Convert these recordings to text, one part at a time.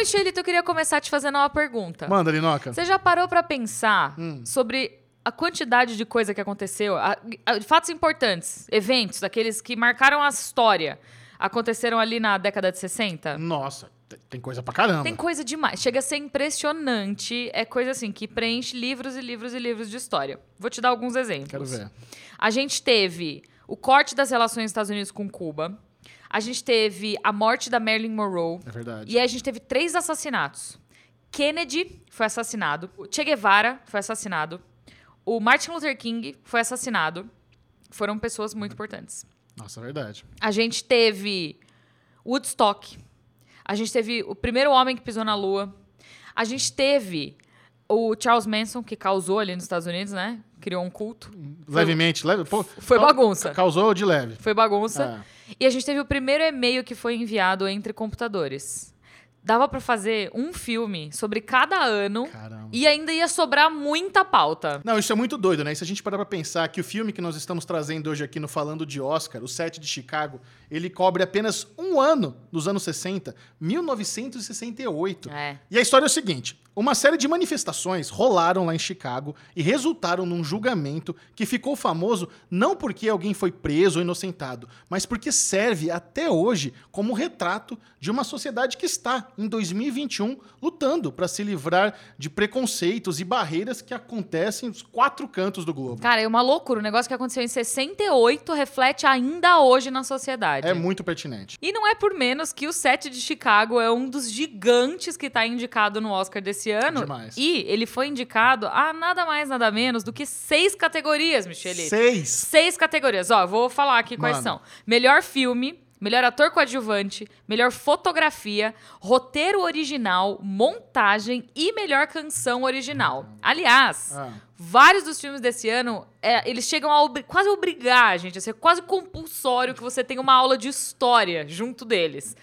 Michelito, eu queria começar te fazendo uma pergunta. Manda, Linoca. Você já parou pra pensar sobre a quantidade de coisa que aconteceu, a- a- fatos importantes, eventos, daqueles que marcaram a história, aconteceram ali na década de 60? Nossa, te- tem coisa pra caramba. Tem coisa demais. Chega a ser impressionante. É coisa assim que preenche livros e livros e livros de história. Vou te dar alguns exemplos. Quero ver. A gente teve o corte das relações dos Estados Unidos com Cuba. A gente teve a morte da Marilyn Monroe. É verdade. E a gente teve três assassinatos. Kennedy foi assassinado. O Che Guevara foi assassinado. O Martin Luther King foi assassinado. Foram pessoas muito importantes. Nossa, é verdade. A gente teve Woodstock. A gente teve o primeiro homem que pisou na Lua. A gente teve o Charles Manson, que causou ali nos Estados Unidos, né? Criou um culto. Levemente, leve. Pô, Foi bagunça. Causou de leve. Foi bagunça. É. E a gente teve o primeiro e-mail que foi enviado entre computadores. Dava pra fazer um filme sobre cada ano Caramba. e ainda ia sobrar muita pauta. Não, isso é muito doido, né? E se a gente parar pra pensar que o filme que nós estamos trazendo hoje aqui no Falando de Oscar, o 7 de Chicago, ele cobre apenas um ano dos anos 60, 1968. É. E a história é o seguinte: uma série de manifestações rolaram lá em Chicago e resultaram num julgamento que ficou famoso não porque alguém foi preso ou inocentado, mas porque serve até hoje como retrato de uma sociedade que está, em 2021, lutando para se livrar de preconceitos e barreiras que acontecem nos quatro cantos do globo. Cara, é uma loucura. O negócio que aconteceu em 68 reflete ainda hoje na sociedade. É muito pertinente. E não é por menos que o 7 de Chicago é um dos gigantes que tá indicado no Oscar desse ano. Demais. E ele foi indicado a nada mais, nada menos do que seis categorias, Michelito. Seis. Seis categorias. Ó, vou falar aqui quais Mano. são. Melhor filme, melhor ator coadjuvante, melhor fotografia, roteiro original, montagem e melhor canção original. Aliás, Ah. vários dos filmes desse ano, é, eles chegam a obri- quase obrigar gente, a ser quase compulsório que você tenha uma aula de história junto deles.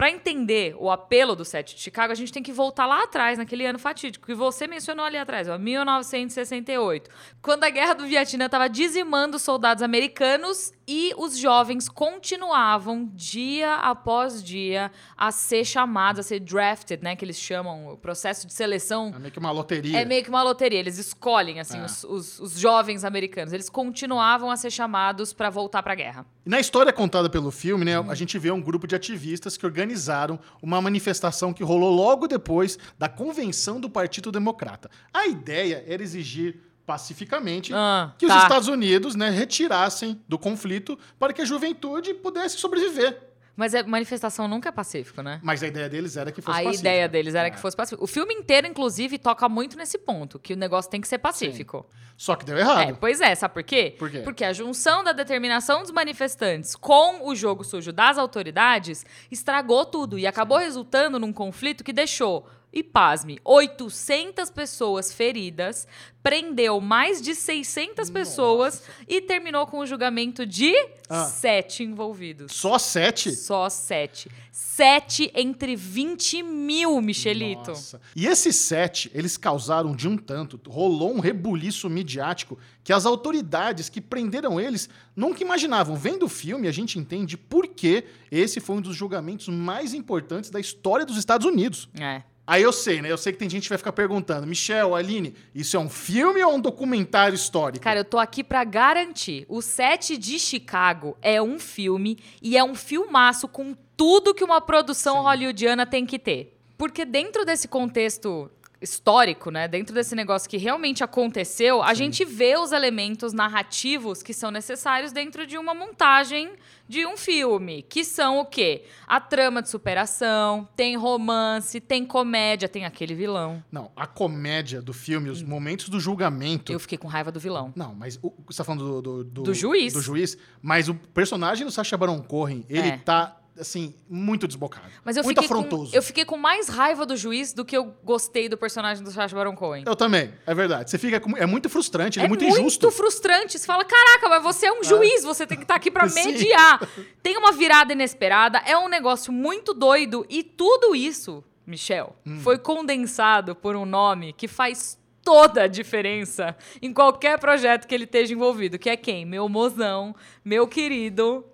Pra entender o apelo do 7 de Chicago, a gente tem que voltar lá atrás, naquele ano fatídico, que você mencionou ali atrás, ó, 1968, quando a guerra do Vietnã estava dizimando os soldados americanos e os jovens continuavam, dia após dia, a ser chamados, a ser drafted, né, que eles chamam, o processo de seleção É meio que uma loteria. é meio que uma loteria. Eles escolhem, assim, É. os, os- os jovens americanos. Eles continuavam a ser chamados pra voltar pra guerra. E Na história contada pelo filme, né, a gente vê um grupo de ativistas que organizaram uma manifestação que rolou logo depois da convenção do Partido Democrata. A ideia era exigir pacificamente Ah, que tá. os Estados Unidos né, retirassem do conflito para que a juventude pudesse sobreviver. Mas a manifestação nunca é pacífico, né? Mas a ideia deles era que fosse A pacífica. ideia deles era É. que fosse pacífico. O filme inteiro, inclusive, toca muito nesse ponto, que o negócio tem que ser pacífico. Só que deu É, errado. pois é, sabe por quê? Por quê? Porque a junção da determinação dos manifestantes com o jogo sujo das autoridades estragou tudo e acabou resultando num conflito que deixou, e pasme, 800 pessoas feridas, prendeu mais de 600 pessoas e terminou com o julgamento de Ah. sete envolvidos. Só sete? Só sete. Sete entre 20 mil, Michelito. Nossa. E esses sete, eles causaram de um tanto, rolou um rebuliço midiático que as autoridades que prenderam eles nunca imaginavam. Vendo o filme, a gente entende por que esse foi um dos julgamentos mais importantes da história dos Estados Unidos. É. Aí eu sei, né? Eu sei que tem gente que vai ficar perguntando, Michel, Aline, isso é um filme ou um documentário histórico? Cara, eu tô aqui pra garantir. O Sete de Chicago é um filme e é um filmaço com tudo que uma produção Sim. hollywoodiana tem que ter. Porque dentro desse contexto histórico, né, dentro desse negócio que realmente aconteceu, a gente vê os elementos narrativos que são necessários dentro de uma montagem de um filme, que são o quê? A trama de superação, tem romance, tem comédia, tem aquele vilão. Não, a comédia do filme, os momentos do julgamento. Eu fiquei com raiva do vilão. Não, mas o, você tá falando do, do, Do juiz. Do juiz. Mas o personagem do Sacha Baron Cohen, ele É. tá, assim, muito desbocado. Mas eu muito fiquei, com, afrontoso. eu fiquei com mais raiva do juiz do que eu gostei do personagem do Sacha Baron Cohen. Eu também, é verdade. Você fica com- é muito frustrante, ele é, é muito injusto. frustrante. Você fala, caraca, mas você é um juiz, você tem que estar aqui pra Sim. mediar. Tem uma virada inesperada, é um negócio muito doido. E tudo isso, Michel, Hum. foi condensado por um nome que faz toda a diferença em qualquer projeto que ele esteja envolvido. Que é quem? Meu mozão, meu querido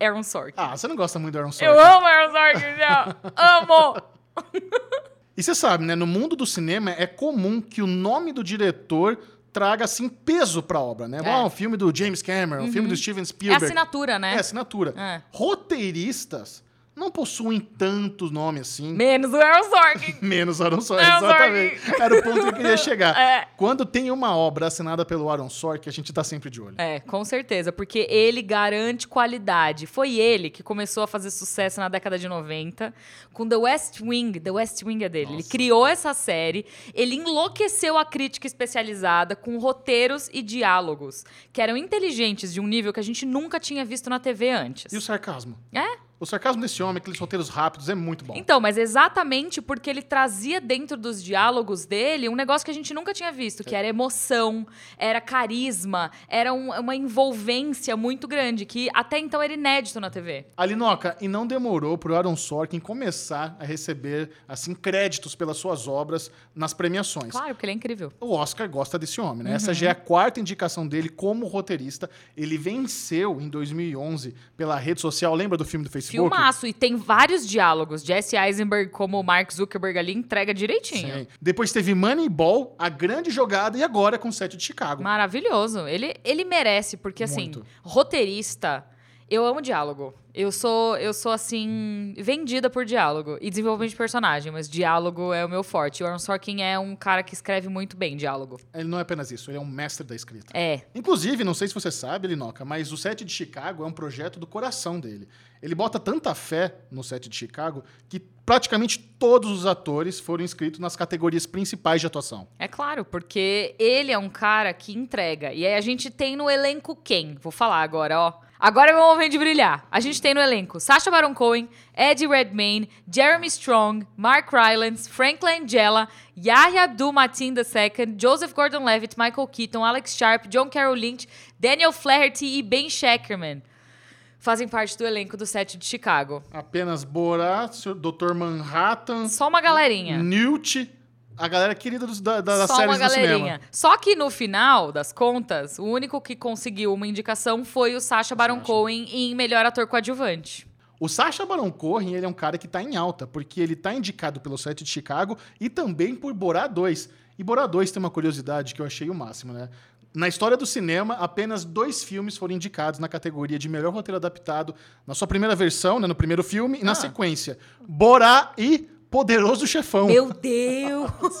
Aaron Sorkin. Ah, você não gosta muito do Aaron Sorkin. Eu amo Aaron Sorkin, Michel. amo! E você sabe, né? No mundo do cinema é comum que o nome do diretor traga, assim, peso pra obra, né? É. Ah, um filme do James Cameron, um filme do Steven É Spielberg. assinatura, né? É assinatura. É. Roteiristas não possuem tantos nomes assim. Menos o Aaron Sorkin. Menos Aaron Sorkin, Aaron exatamente. Era o ponto que eu queria chegar. É. Quando tem uma obra assinada pelo Aaron Sorkin, a gente tá sempre de olho. É, com certeza, porque ele garante qualidade. Foi ele que começou a fazer sucesso na década de 90 com The West Wing. The West Wing é dele. Ele criou essa série, ele enlouqueceu a crítica especializada com roteiros e diálogos que eram inteligentes de um nível que a gente nunca tinha visto na TV antes. E o sarcasmo? É? O sarcasmo desse homem, aqueles roteiros rápidos, é muito bom. Então, mas exatamente porque ele trazia dentro dos diálogos dele um negócio que a gente nunca tinha visto, que era emoção, era carisma, era um- uma envolvência muito grande, que até então era inédito na TV. Alinoca, e não demorou pro Aaron Sorkin começar a receber, assim, créditos pelas suas obras nas premiações. Claro, porque ele é incrível. O Oscar gosta desse homem, né? Uhum. Essa já é a quarta indicação dele como roteirista. Ele venceu em 2011 pela rede social, lembra do filme do Facebook? Filmaço, e tem vários diálogos. Jesse Eisenberg, como o Mark Zuckerberg ali, entrega direitinho. Sim. Depois teve Moneyball, a grande jogada, e agora com o set de Chicago. Maravilhoso. Ele, ele merece, porque assim, Muito. roteirista, eu amo diálogo. Eu sou, eu sou assim, vendida por diálogo e desenvolvimento de personagem, mas diálogo é o meu forte. O Aaron Sorkin é um cara que escreve muito bem diálogo. Ele não é apenas isso, ele é um mestre da escrita. É. Inclusive, não sei se você sabe, Linoca, mas o set de Chicago é um projeto do coração dele. Ele bota tanta fé no set de Chicago que praticamente todos os atores foram inscritos nas categorias principais de atuação. É claro, porque ele é um cara que entrega. E aí a gente tem no elenco quem? Vou falar agora, ó. Agora é meu momento de brilhar. A gente tem no elenco Sacha Baron Cohen, Eddie Redmayne, Jeremy Strong, Mark Rylance, Frank Langella, Yahya Abdul-Mateen II, Joseph Gordon-Levitt, Michael Keaton, Alex Sharp, John Carroll Lynch, Daniel Flaherty e Ben Shackerman fazem parte do elenco do set de Chicago. Apenas Borat. Dr. Manhattan, Só uma galerinha. Newt, a galera querida dos, da, da, Só uma séries do cinema. galerinha. Só que no final das contas, o único que conseguiu uma indicação foi o Sacha Baron Cohen em melhor ator coadjuvante. O Sacha Baron Cohen, ele é um cara que tá em alta, porque ele tá indicado pelo set de Chicago e também por Borat 2. E Borat 2 tem uma curiosidade que eu achei o máximo, né? Na história do cinema, apenas dois filmes foram indicados na categoria de melhor roteiro adaptado na sua primeira versão, né, no primeiro filme, e na Ah. sequência. Borat e Poderoso Chefão. Meu Deus!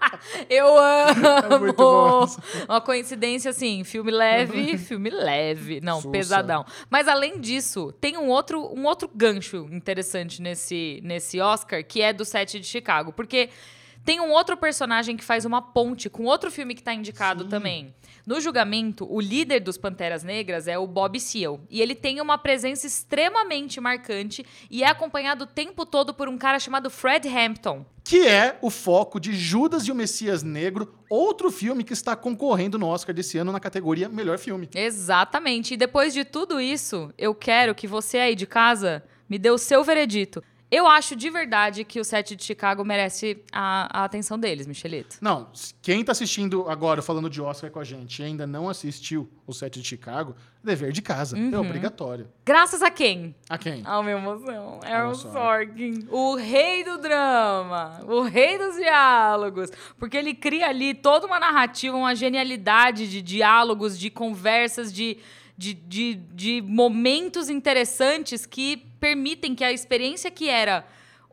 Eu amo! É muito bom. Uma coincidência assim, filme leve, filme leve. Não, Sussa. pesadão. Mas além disso, tem um outro, um outro gancho interessante nesse, nesse Oscar, que é do set de Chicago. Porque tem um outro personagem que faz uma ponte com outro filme que tá indicado Sim. também. No julgamento, o líder dos Panteras Negras é o Bob Seale. E ele tem uma presença extremamente marcante e é acompanhado o tempo todo por um cara chamado Fred Hampton. que é o foco de Judas e o Messias Negro, outro filme que está concorrendo no Oscar desse ano na categoria Melhor Filme. Exatamente. E depois de tudo isso, eu quero que você aí de casa me dê o seu veredito. Eu acho de verdade que o set de Chicago merece a, a atenção deles, Michelito. Não, quem tá assistindo agora falando de Oscar com a gente e ainda não assistiu o set de Chicago, dever de casa. É obrigatório. Graças a quem? A quem? Ao meu emoção. Aaron Sorkin. Sorkin. O rei do drama. O rei dos diálogos. Porque ele cria ali toda uma narrativa, uma genialidade de diálogos, de conversas, de, de, de, de momentos interessantes que permitem que a experiência que era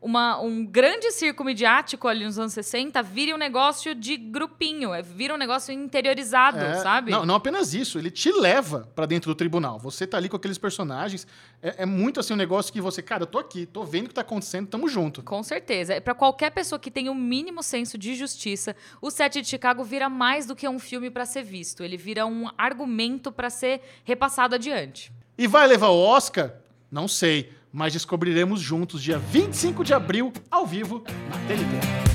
uma, um grande circo midiático ali nos anos 60 vire um negócio de grupinho, é, vira um negócio interiorizado, É, sabe? Não, não apenas isso, ele te leva pra dentro do tribunal. Você tá ali com aqueles personagens. É, é muito assim um negócio que você, cara, eu tô aqui, tô vendo o que tá acontecendo, tamo junto. Com certeza. Para qualquer pessoa que tenha o mínimo senso de justiça, o Set de Chicago vira mais do que um filme para ser visto. Ele vira um argumento para ser repassado adiante. E vai levar o Oscar? Não sei, mas descobriremos juntos dia 25 de abril, ao vivo, na TNT.